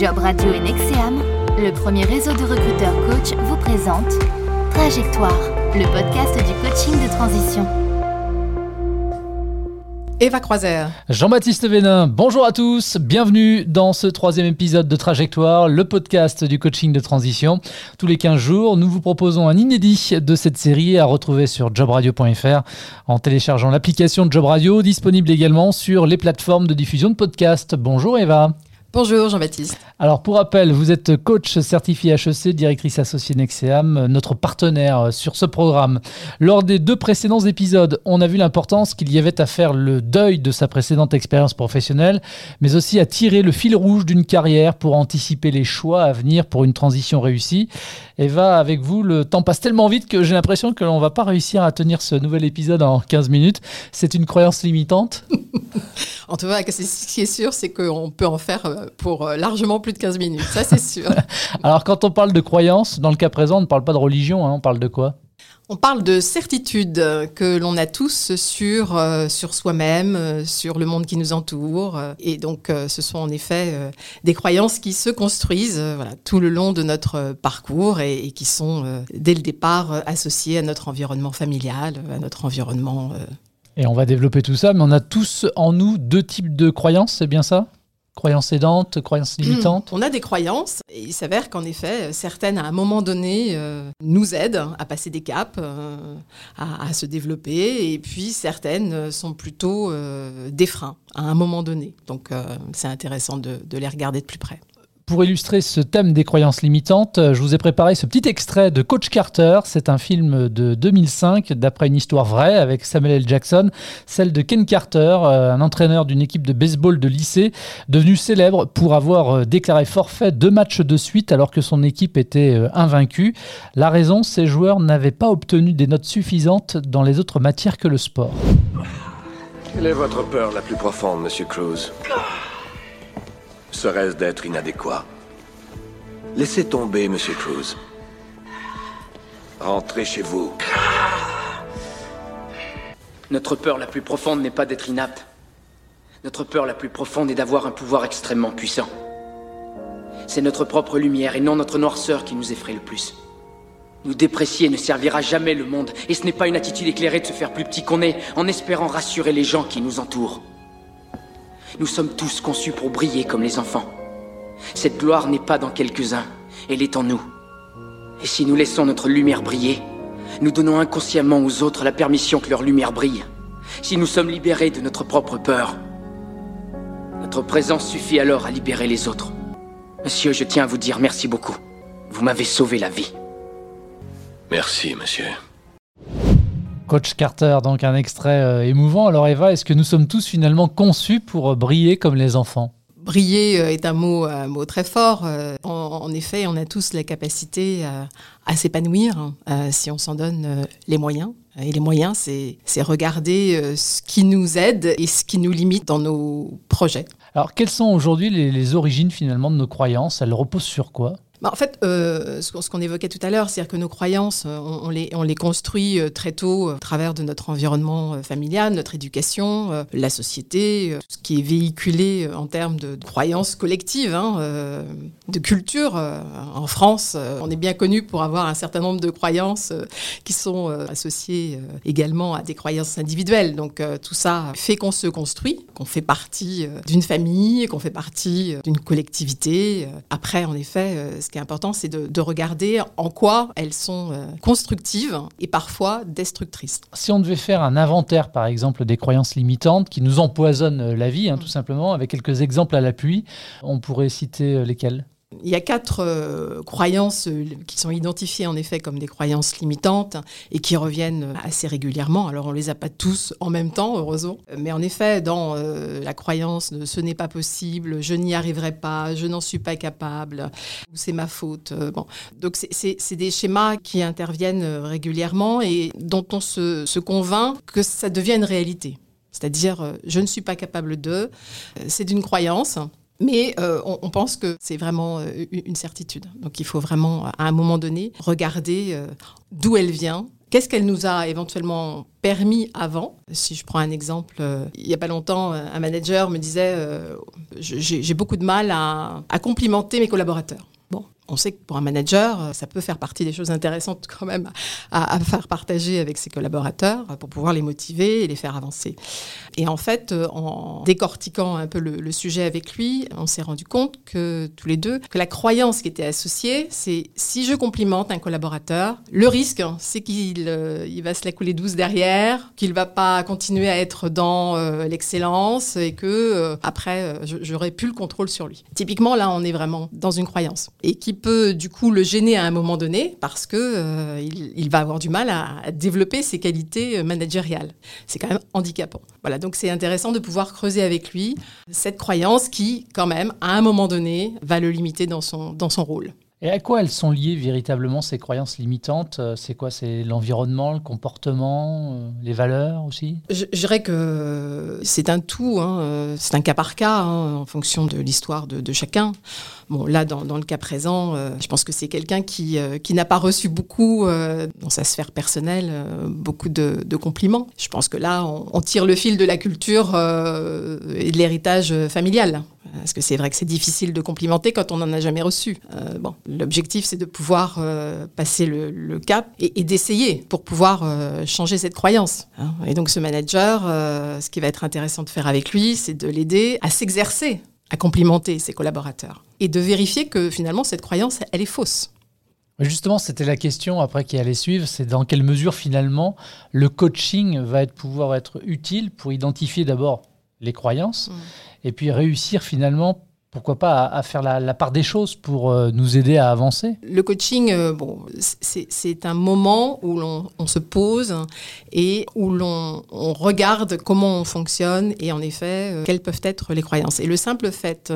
Job Radio et Nexeam, le premier réseau de recruteurs coach vous présente Trajectoire, le podcast du coaching de transition. Eva Croiser. Jean-Baptiste Vénin, bonjour à tous, bienvenue dans ce troisième épisode de Trajectoire, le podcast du coaching de transition. Tous les 15 jours, nous vous proposons un inédit de cette série à retrouver sur jobradio.fr en téléchargeant l'application de Job Radio, disponible également sur les plateformes de diffusion de podcasts. Bonjour Eva. Bonjour Jean-Baptiste. Alors pour rappel, vous êtes coach certifié HEC, directrice associée Nexeam, notre partenaire sur ce programme. Lors des deux précédents épisodes, on a vu l'importance qu'il y avait à faire le deuil de sa précédente expérience professionnelle, mais aussi à tirer le fil rouge d'une carrière pour anticiper les choix à venir pour une transition réussie. Eva, avec vous, le temps passe tellement vite que j'ai l'impression que l'on ne va pas réussir à tenir ce nouvel épisode en 15 minutes. C'est une croyance limitante En tout cas, ce qui est sûr, c'est qu'on peut en faire euh, pour euh, largement plus de 15 minutes. Ça, c'est sûr. Alors, quand on parle de croyance, dans le cas présent, on ne parle pas de religion, hein, on parle de quoi? On parle de certitude que l'on a tous sur, euh, sur soi-même, sur le monde qui nous entoure. Et donc, ce sont en effet des croyances qui se construisent voilà, tout le long de notre parcours et, et qui sont, dès le départ, associées à notre environnement familial, à notre environnement et on va développer tout ça, mais on a tous en nous deux types de croyances, c'est bien ça? Croyances aidantes, croyances hmm. limitantes On a des croyances, et il s'avère qu'en effet, certaines, à un moment donné, euh, nous aident à passer des caps, euh, à, se développer, et puis certaines sont plutôt euh, des freins à un moment donné. Donc c'est intéressant de les regarder de plus près. Pour illustrer ce thème des croyances limitantes, euh, je vous ai préparé ce petit extrait de Coach Carter. C'est un film de 2005 d'après une histoire vraie avec Samuel L. Jackson, celle de Ken Carter, euh, un entraîneur d'une équipe de baseball de lycée, devenu célèbre pour avoir euh, déclaré forfait deux matchs de suite alors que son équipe était invaincue. La raison, ses joueurs n'avaient pas obtenu des notes suffisantes dans les autres matières que le sport. Quelle est votre peur la plus profonde, Monsieur Cruz? Serait-ce d'être inadéquat? Laissez tomber, Monsieur Cruz. Rentrez chez vous. Notre peur la plus profonde n'est pas d'être inapte. Notre peur la plus profonde est d'avoir un pouvoir extrêmement puissant. C'est notre propre lumière et non notre noirceur qui nous effraie le plus. Nous déprécier ne servira jamais le monde, et ce n'est pas une attitude éclairée de se faire plus petit qu'on est en espérant rassurer les gens qui nous entourent. Nous sommes tous conçus pour briller comme les enfants. Cette gloire n'est pas dans quelques-uns, elle est en nous. Et si nous laissons notre lumière briller, nous donnons inconsciemment aux autres la permission que leur lumière brille. Si nous sommes libérés de notre propre peur, notre présence suffit alors à libérer les autres. Monsieur, je tiens à vous dire merci beaucoup. Vous m'avez sauvé la vie. Merci, monsieur. Coach Carter, donc un extrait euh, émouvant. Alors Eva, est-ce que nous sommes tous finalement conçus pour euh, briller comme les enfants? Briller euh, est un mot, un mot très fort. En, effet, on a tous la capacité à, s'épanouir hein, si on s'en donne les moyens. Et les moyens, c'est regarder ce qui nous aide et ce qui nous limite dans nos projets. Alors, quelles sont aujourd'hui les, les origines finalement de nos croyances? Elles reposent sur quoi? Bah, en fait, euh, ce qu'on évoquait tout à l'heure, c'est-à-dire que nos croyances, euh, on, les, on les construit euh, très tôt à travers de notre environnement familial, notre éducation, la société, ce qui est véhiculé en termes de, croyances collectives, hein, de culture. en France, on est bien connu pour avoir un certain nombre de croyances qui sont associées également à des croyances individuelles. Donc tout ça fait qu'on se construit, qu'on fait partie d'une famille, qu'on fait partie d'une collectivité. Après, en effet, ce qui est important, c'est de, regarder en quoi elles sont euh, constructives et parfois destructrices. Si on devait faire un inventaire, par exemple, des croyances limitantes qui nous empoisonnent euh, la vie, hein, tout simplement, avec quelques exemples à l'appui, on pourrait citer euh, lesquels? Il y a quatre euh, croyances euh, qui sont identifiées en effet comme des croyances limitantes et qui reviennent assez régulièrement. Alors on les a pas tous en même temps, heureusement. Mais en effet, dans euh, la croyance de ce n'est pas possible, je n'y arriverai pas, je n'en suis pas capable, c'est ma faute. Donc c'est des schémas qui interviennent régulièrement et dont on se, se convainc que ça devient une réalité. C'est-à-dire, je ne suis pas capable de. C'est d'une croyance mais euh, on, pense que c'est vraiment euh, une certitude. Donc il faut vraiment, à un moment donné, regarder euh, d'où elle vient Qu'est-ce qu'elle nous a éventuellement permis avant Si je prends un exemple, il n'y a pas longtemps, un manager me disait j'ai beaucoup de mal à complimenter mes collaborateurs on sait que pour un manager, euh, ça peut faire partie des choses intéressantes quand même à, faire partager avec ses collaborateurs pour pouvoir les motiver et les faire avancer. Et en fait, euh, en décortiquant un peu le, sujet avec lui, on s'est rendu compte que tous les deux, que la croyance qui était associée, c'est si je complimente un collaborateur, le risque, hein, c'est qu'il euh, il va se la couler douce derrière, qu'il va pas continuer à être dans l'excellence et que après, j'aurai plus le contrôle sur lui. Typiquement, là, on est vraiment dans une croyance qui peut du coup le gêner à un moment donné parce que euh, il, va avoir du mal à, développer ses qualités euh, managériales. C'est quand même handicapant. Voilà, donc c'est intéressant de pouvoir creuser avec lui cette croyance qui, quand même, à un moment donné, va le limiter dans son, dans son rôle. Et à quoi elles sont liées véritablement ces croyances limitantes euh, C'est quoi C'est l'environnement, le comportement, euh, les valeurs aussi? Je, dirais que c'est un tout, hein, euh, c'est un cas par cas hein, en fonction de l'histoire de, chacun. Bon, là, dans, le cas présent, je pense que c'est quelqu'un qui, qui n'a pas reçu beaucoup, dans sa sphère personnelle, beaucoup de, compliments. Je pense que là, on tire le fil de la culture et de l'héritage familial. Parce que c'est vrai que c'est difficile de complimenter quand on n'en a jamais reçu? Euh, bon, l'objectif, c'est de pouvoir euh, passer le, cap et, d'essayer pour pouvoir euh, changer cette croyance. Hein. Et donc, ce manager, ce qui va être intéressant de faire avec lui, c'est de l'aider à s'exercer, à complimenter ses collaborateurs et de vérifier que finalement, cette croyance, elle est fausse. Justement, c'était la question après qui allait suivre, c'est dans quelle mesure finalement le coaching va pouvoir être utile pour identifier d'abord les croyances mmh et puis réussir finalement pourquoi pas à, faire la, part des choses pour euh, nous aider à avancer Le coaching, euh, bon, c'est un moment où on se pose et où l'on regarde comment on fonctionne et en effet, euh, quelles peuvent être les croyances. Et le simple fait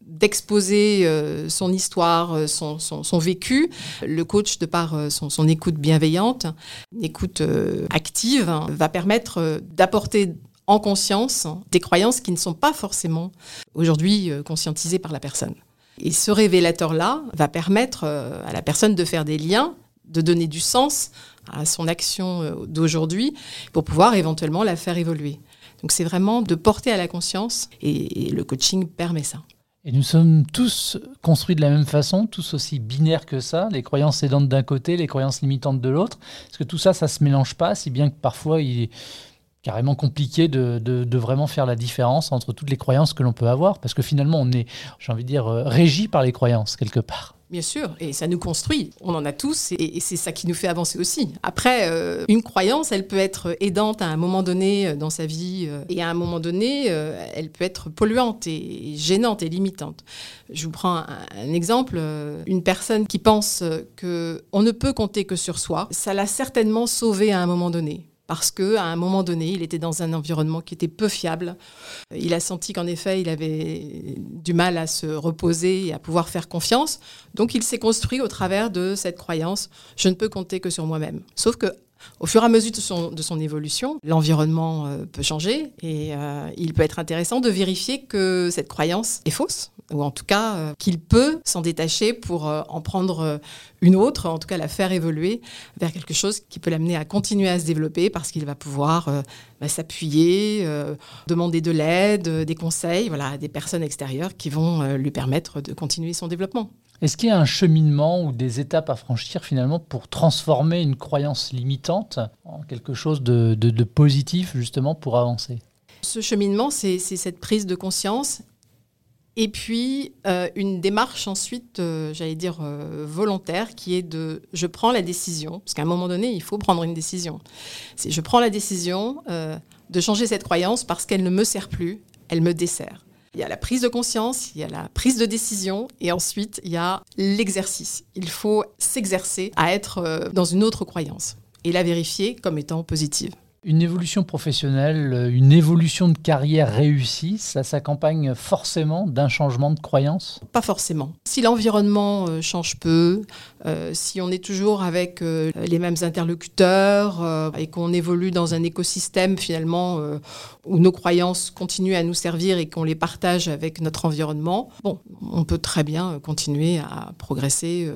d'exposer son histoire, son, son, vécu. Le coach, de par son, son écoute bienveillante, une écoute active, va permettre d'apporter en conscience des croyances qui ne sont pas forcément aujourd'hui euh, conscientisées par la personne. Et ce révélateur-là va permettre euh, à la personne de faire des liens, de donner du sens à son action euh, d'aujourd'hui pour pouvoir éventuellement la faire évoluer. Donc c'est vraiment de porter à la conscience et, le coaching permet ça. Et nous sommes tous construits de la même façon, tous aussi binaires que ça, les croyances aidantes d'un côté, les croyances limitantes de l'autre. Est-ce que tout ça, ça se mélange pas, si bien que parfois il, carrément compliqué de, de, vraiment faire la différence entre toutes les croyances que l'on peut avoir, parce que finalement, on est, j'ai envie de dire, euh, régi par les croyances quelque part. Bien sûr, et ça nous construit. On en a tous, et, c'est ça qui nous fait avancer aussi. Après, euh, une croyance, elle peut être aidante à un moment donné euh, dans sa vie, et à un moment donné, elle peut être polluante et, gênante et limitante. Je vous prends un, exemple. Une personne qui pense que on ne peut compter que sur soi, ça l'a certainement sauvé à un moment donné parce qu'à un moment donné, il était dans un environnement qui était peu fiable. Il a senti qu'en effet, il avait du mal à se reposer et à pouvoir faire confiance. Donc, il s'est construit au travers de cette croyance je ne peux compter que sur moi-même. Sauf que au fur et à mesure de son, de son évolution, l'environnement euh, peut changer et euh, il peut être intéressant de vérifier que cette croyance est fausse ou en tout cas euh, qu'il peut s'en détacher pour en prendre une autre, en tout cas la faire évoluer vers quelque chose qui peut l'amener à continuer à se développer parce qu'il va pouvoir bah, s'appuyer, demander de l'aide, des conseils, voilà, à des personnes extérieures qui vont lui permettre de continuer son développement. Est-ce qu'il y a un cheminement ou des étapes à franchir finalement pour transformer une croyance limitante en quelque chose de, positif justement pour avancer? Ce cheminement, c'est cette prise de conscience et puis euh, une démarche ensuite, euh, j'allais dire euh, volontaire, qui est de je prends la décision, parce qu'à un moment donné, il faut prendre une décision. C'est je prends la décision de changer cette croyance parce qu'elle ne me sert plus, elle me dessert. Il y a la prise de conscience, il y a la prise de décision et ensuite il y a l'exercice. Il faut s'exercer à être dans une autre croyance et la vérifier comme étant positive. Une évolution professionnelle, une évolution de carrière réussie, ça s'accompagne forcément d'un changement de croyance? Pas forcément. Si l'environnement euh, change peu, euh, si on est toujours avec euh, les mêmes interlocuteurs et qu'on évolue dans un écosystème finalement où nos croyances continuent à nous servir et qu'on les partage avec notre environnement, bon, on peut très bien continuer à progresser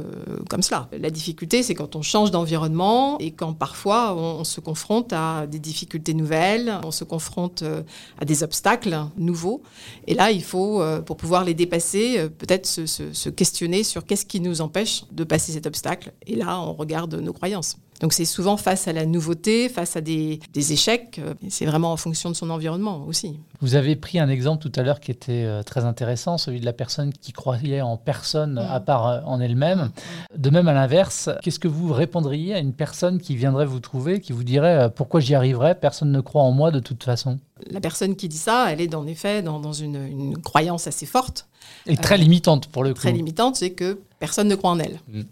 comme cela. La difficulté, c'est quand on change d'environnement et quand parfois on, se confronte à des difficultés nouvelles, on se confronte euh, à des obstacles nouveaux. Et là, il faut, euh, pour pouvoir les dépasser, euh, peut-être se, questionner sur qu'est-ce qui nous empêche de passer obstacle. Et là, on regarde nos croyances. Donc c'est souvent face à la nouveauté, face à des, échecs. C'est vraiment en fonction de son environnement aussi. Vous avez pris un exemple tout à l'heure qui était très intéressant, celui de la personne qui croyait en personne à part en elle-même. De même à l'inverse, qu'est-ce que vous répondriez à une personne qui viendrait vous trouver, qui vous dirait pourquoi j'y arriverais, personne ne croit en moi de toute façon? La personne qui dit ça, elle est en effet dans, une, croyance assez forte. Et très limitante pour le coup. Très limitante, c'est que personne ne croit en elle. Mm.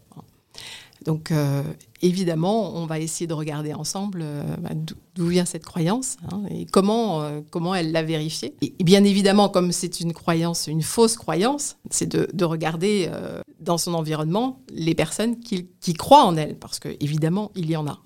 Donc, euh, évidemment, on va essayer de regarder ensemble euh, bah, d'où vient cette croyance hein, et comment, euh, comment elle l'a vérifiée. Et, bien évidemment, comme c'est une croyance, une fausse croyance, c'est de, regarder dans son environnement les personnes qui, qui croient en elle, parce qu'évidemment, il y en a.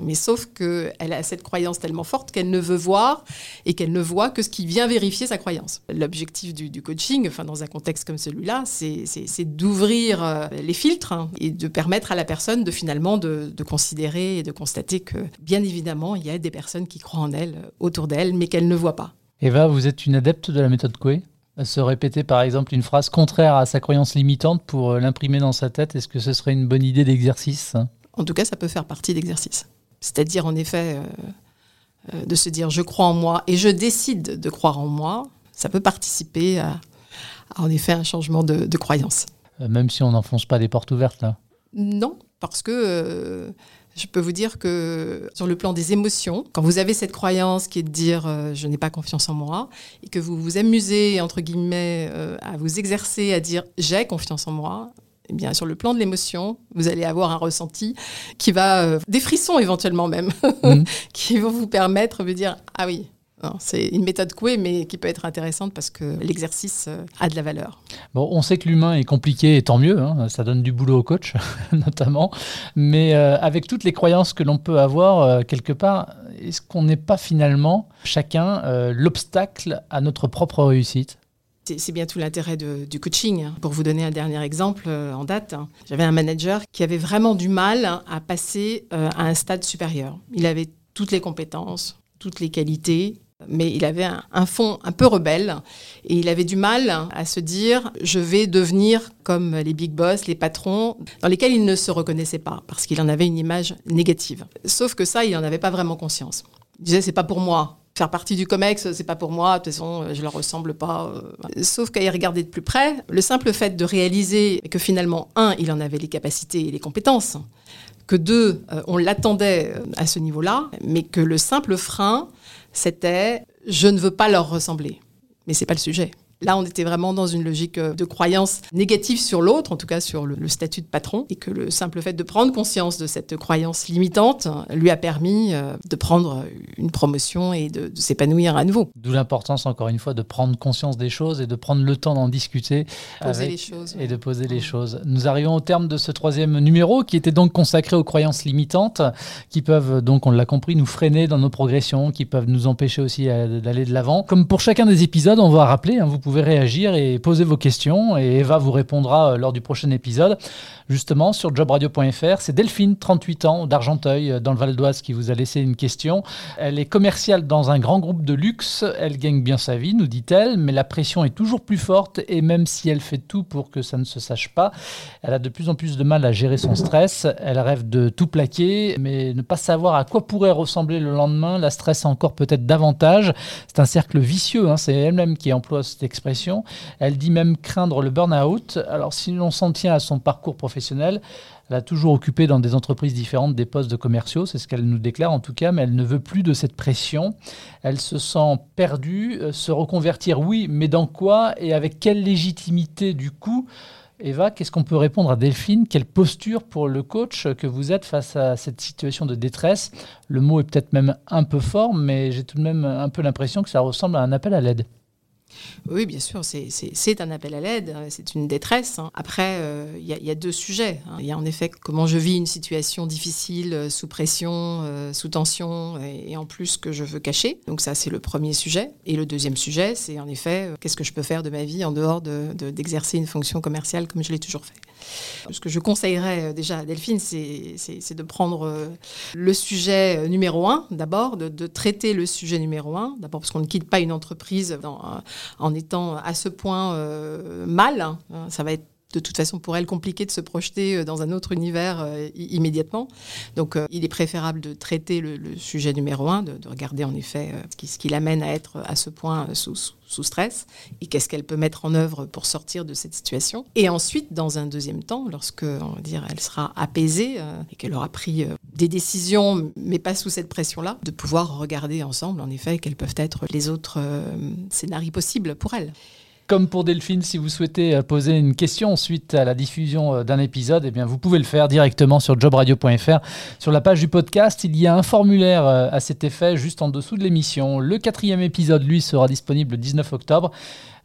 Mais sauf qu'elle a cette croyance tellement forte qu'elle ne veut voir et qu'elle ne voit que ce qui vient vérifier sa croyance. L'objectif du, coaching, enfin dans un contexte comme celui-là, c'est d'ouvrir euh, les filtres hein, et de permettre à la personne de finalement de, considérer et de constater que bien évidemment, il y a des personnes qui croient en elle, autour d'elle, mais qu'elle ne voit pas. Eva, vous êtes une adepte de la méthode Coué se répéter par exemple une phrase contraire à sa croyance limitante pour euh, l'imprimer dans sa tête, est-ce que ce serait une bonne idée d'exercice? En tout cas, ça peut faire partie d'exercice. C'est-à-dire, en effet, euh, euh, de se dire je crois en moi et je décide de croire en moi, ça peut participer à, en effet, un changement de, croyance. Euh, même si on n'enfonce pas des portes ouvertes, là Non, parce que je peux vous dire que sur le plan des émotions, quand vous avez cette croyance qui est de dire je n'ai pas confiance en moi, et que vous vous amusez, entre guillemets, à vous exercer à dire j'ai confiance en moi, eh bien, sur le plan de l'émotion, vous allez avoir un ressenti qui va, euh, des frissons éventuellement même, mm. qui vont vous permettre de dire Ah oui, c'est une méthode couée, mais qui peut être intéressante parce que l'exercice euh, a de la valeur. Bon, on sait que l'humain est compliqué et tant mieux, hein, ça donne du boulot au coach notamment, mais euh, avec toutes les croyances que l'on peut avoir quelque part, est-ce qu'on n'est pas finalement chacun l'obstacle à notre propre réussite? C'est bien tout l'intérêt du coaching. Pour vous donner un dernier exemple euh, en date, j'avais un manager qui avait vraiment du mal à passer euh, à un stade supérieur. Il avait toutes les compétences, toutes les qualités, mais il avait un, fond un peu rebelle et il avait du mal à se dire je vais devenir comme les big boss, les patrons, dans lesquels il ne se reconnaissait pas parce qu'il en avait une image négative. Sauf que ça, il n'en avait pas vraiment conscience. Il disait c'est pas pour moi, faire partie du COMEX, c'est pas pour moi, de toute façon, je leur ressemble pas. Euh, Sauf qu'à y regarder de plus près, le simple fait de réaliser que finalement, un, il en avait les capacités et les compétences, que deux, euh, on l'attendait euh, à ce niveau-là, mais que le simple frein, c'était je ne veux pas leur ressembler. Mais c'est pas le sujet. Là, on était vraiment dans une logique euh, de croyance négative sur l'autre, en tout cas sur le, statut de patron, et que le simple fait de prendre conscience de cette croyance limitante lui a permis euh, de prendre une promotion et de, s'épanouir à nouveau. D'où l'importance, encore une fois, de prendre conscience des choses et de prendre le temps d'en discuter. Poser les choses. Et de poser les choses. Nous arrivons au terme de ce troisième numéro qui était donc consacré aux croyances limitantes, qui peuvent donc, on l'a compris, nous freiner dans nos progressions, qui peuvent nous empêcher aussi euh, d'aller de l'avant. Comme pour chacun des épisodes, on va rappeler, hein, vous pouvez pouvez réagir et poser vos questions et Eva vous répondra euh, lors du prochain épisode. Justement, sur jobradio.fr, c'est Delphine, 38 ans, d'Argenteuil, euh, dans le Val d'Oise, qui vous a laissé une question. Elle est commerciale dans un grand groupe de luxe. Elle gagne bien sa vie, nous dit-elle, mais la pression est toujours plus forte et même si elle fait tout pour que ça ne se sache pas, elle a de plus en plus de mal à gérer son stress. Elle rêve de tout plaquer, mais ne pas savoir à quoi pourrait ressembler le lendemain la stresse encore peut-être davantage. C'est un cercle vicieux, hein. c'est elle-même qui emploie cette expression elle dit même craindre le burn-out. Alors si l'on s'en tient à son parcours professionnel, elle a toujours occupé dans des entreprises différentes des postes de commerciaux, c'est ce qu'elle nous déclare en tout cas, mais elle ne veut plus de cette pression. Elle se sent perdue, euh, se reconvertir, oui, mais dans quoi et avec quelle légitimité du coup? Eva, qu'est-ce qu'on peut répondre à Delphine? Quelle posture pour le coach que vous êtes face à cette situation de détresse? Le mot est peut-être même un peu fort, mais j'ai tout de même un peu l'impression que ça ressemble à un appel à l'aide. Oui, bien sûr, c'est un appel à l'aide, c'est une détresse. Hein. Après, euh, il y, a deux sujets. Hein. Il y a en effet comment je vis une situation difficile, euh, sous pression, euh, sous tension, et, en plus que je veux cacher. Donc ça, c'est le premier sujet. Et le deuxième sujet, c'est en effet, qu'est-ce que je peux faire de ma vie en dehors d'exercer de, une fonction commerciale comme je l'ai toujours fait. Ce que je conseillerais déjà à Delphine, c'est de prendre le sujet numéro un, d'abord, de, traiter le sujet numéro un, d'abord parce qu'on ne quitte pas une entreprise en étant à ce point euh, mal. Hein. Ça va être de toute façon pour elle compliqué de se projeter euh, dans un autre univers euh, immédiatement. Donc il est préférable de traiter le, sujet numéro un, de, regarder en effet ce qui, l'amène à être à ce point sous, stress et qu'est-ce qu'elle peut mettre en œuvre pour sortir de cette situation. Et ensuite, dans un deuxième temps, lorsque on va dire, elle sera apaisée et qu'elle aura pris des décisions, mais pas sous cette pression-là, de pouvoir regarder ensemble, en effet, quels peuvent être les autres euh, scénarios possibles pour elle. Comme pour Delphine, si vous souhaitez euh, poser une question suite à la diffusion euh, d'un épisode, eh bien vous pouvez le faire directement sur jobradio.fr. Sur la page du podcast, il y a un formulaire à cet effet juste en dessous de l'émission. Le quatrième épisode, lui, sera disponible le 19 octobre.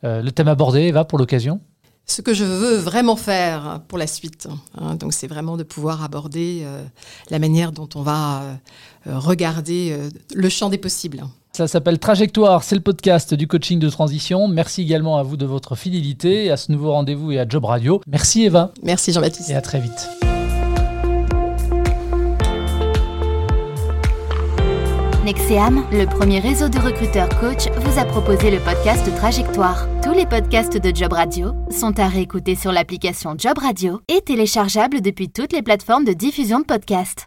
le thème abordé, va pour l'occasion? Ce que je veux vraiment faire pour la suite. Hein. donc c'est vraiment de pouvoir aborder euh, la manière dont on va euh, euh, regarder le champ des possibles. Ça s'appelle Trajectoire, c'est le podcast du coaching de transition. Merci également à vous de votre fidélité, à ce nouveau rendez-vous et à Job Radio. Merci Eva. Merci Jean-Baptiste. Et à très vite. Nexeam, le premier réseau de recruteurs coach, vous a proposé le podcast Trajectoire. Tous les podcasts de Job Radio sont à réécouter sur l'application Job Radio et téléchargeables depuis toutes les plateformes de diffusion de podcasts.